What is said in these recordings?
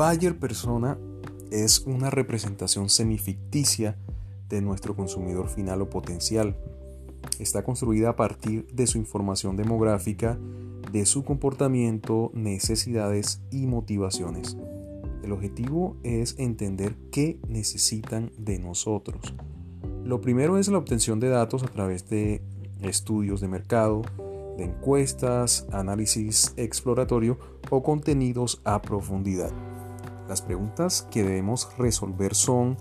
buyer persona es una representación semificticia de nuestro consumidor final o potencial. Está construida a partir de su información demográfica, de su comportamiento, necesidades y motivaciones. El objetivo es entender qué necesitan de nosotros. Lo primero es la obtención de datos a través de estudios de mercado, de encuestas, análisis exploratorio o contenidos a profundidad. Las preguntas que debemos resolver son,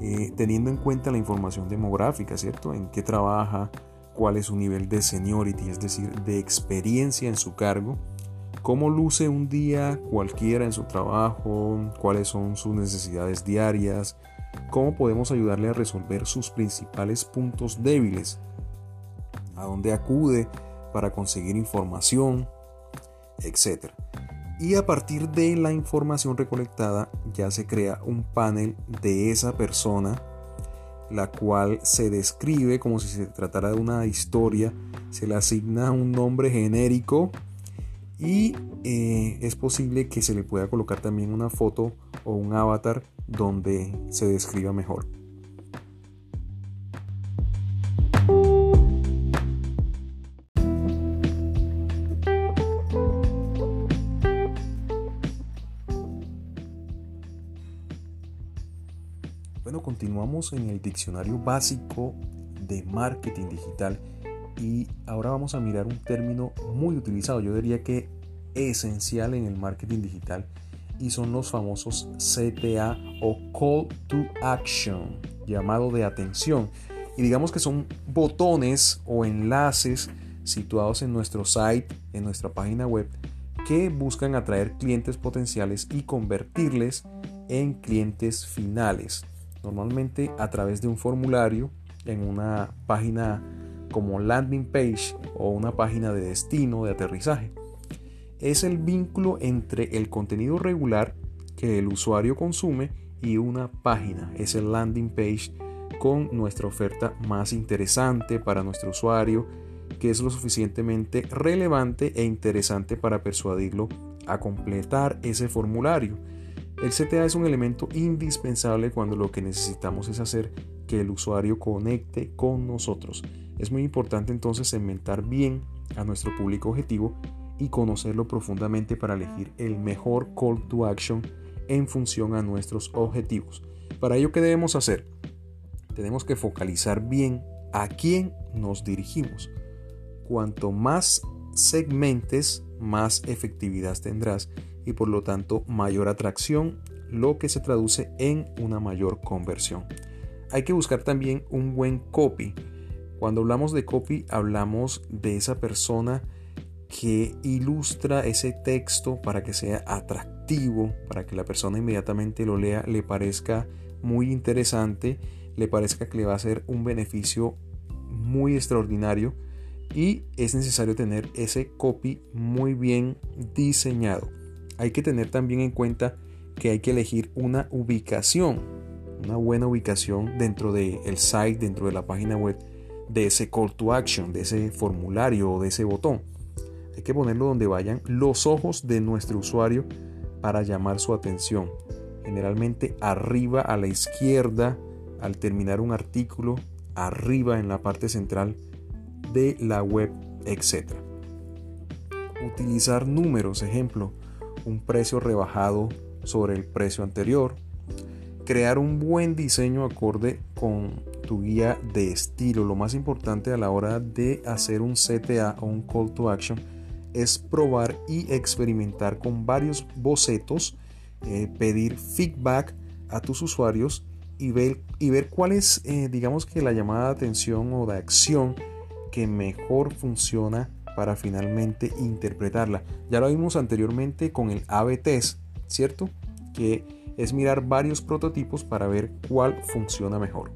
eh, teniendo en cuenta la información demográfica, ¿cierto? ¿En qué trabaja? ¿Cuál es su nivel de seniority, es decir, de experiencia en su cargo? ¿Cómo luce un día cualquiera en su trabajo? ¿Cuáles son sus necesidades diarias? ¿Cómo podemos ayudarle a resolver sus principales puntos débiles? ¿A dónde acude para conseguir información? Etcétera y a partir de la información recolectada ya se crea un panel de esa persona la cual se describe como si se tratara de una historia, se le asigna un nombre genérico y eh, es posible que se le pueda colocar también una foto o un avatar donde se describa mejor. Bueno, continuamos en el diccionario básico de marketing digital y ahora vamos a mirar un término muy utilizado, yo diría que esencial en el marketing digital y son los famosos CTA o Call to Action, llamado de atención. Y digamos que son botones o enlaces situados en nuestro site, en nuestra página web, que buscan atraer clientes potenciales y convertirles en clientes finales normalmente a través de un formulario en una página como landing page o una página de destino de aterrizaje. Es el vínculo entre el contenido regular que el usuario consume y una página, es el landing page con nuestra oferta más interesante para nuestro usuario, que es lo suficientemente relevante e interesante para persuadirlo a completar ese formulario el CTA es un elemento indispensable cuando lo que necesitamos es hacer que el usuario conecte con nosotros. Es muy importante entonces segmentar bien a nuestro público objetivo y conocerlo profundamente para elegir el mejor call to action en función a nuestros objetivos. Para ello, ¿qué debemos hacer? Tenemos que focalizar bien a quién nos dirigimos. Cuanto más segmentes, más efectividad tendrás y por lo tanto mayor atracción, lo que se traduce en una mayor conversión. Hay que buscar también un buen copy. Cuando hablamos de copy hablamos de esa persona que ilustra ese texto para que sea atractivo, para que la persona inmediatamente lo lea, le parezca muy interesante, le parezca que le va a ser un beneficio muy extraordinario y es necesario tener ese copy muy bien diseñado hay que tener también en cuenta que hay que elegir una ubicación, una buena ubicación dentro del site, dentro de la página web de ese call to action, de ese formulario o de ese botón. Hay que ponerlo donde vayan los ojos de nuestro usuario para llamar su atención. Generalmente arriba a la izquierda al terminar un artículo, arriba en la parte central de la web, etc. Utilizar números, ejemplo, un precio rebajado sobre el precio anterior, crear un buen diseño acorde con tu guía de estilo. Lo más importante a la hora de hacer un CTA o un call to action es probar y experimentar con varios bocetos, eh, pedir feedback a tus usuarios y ver, y ver cuál es, eh, digamos que la llamada de atención o de acción que mejor funciona para finalmente interpretarla. Ya lo vimos anteriormente con el AB test, ¿cierto? Que es mirar varios prototipos para ver cuál funciona mejor.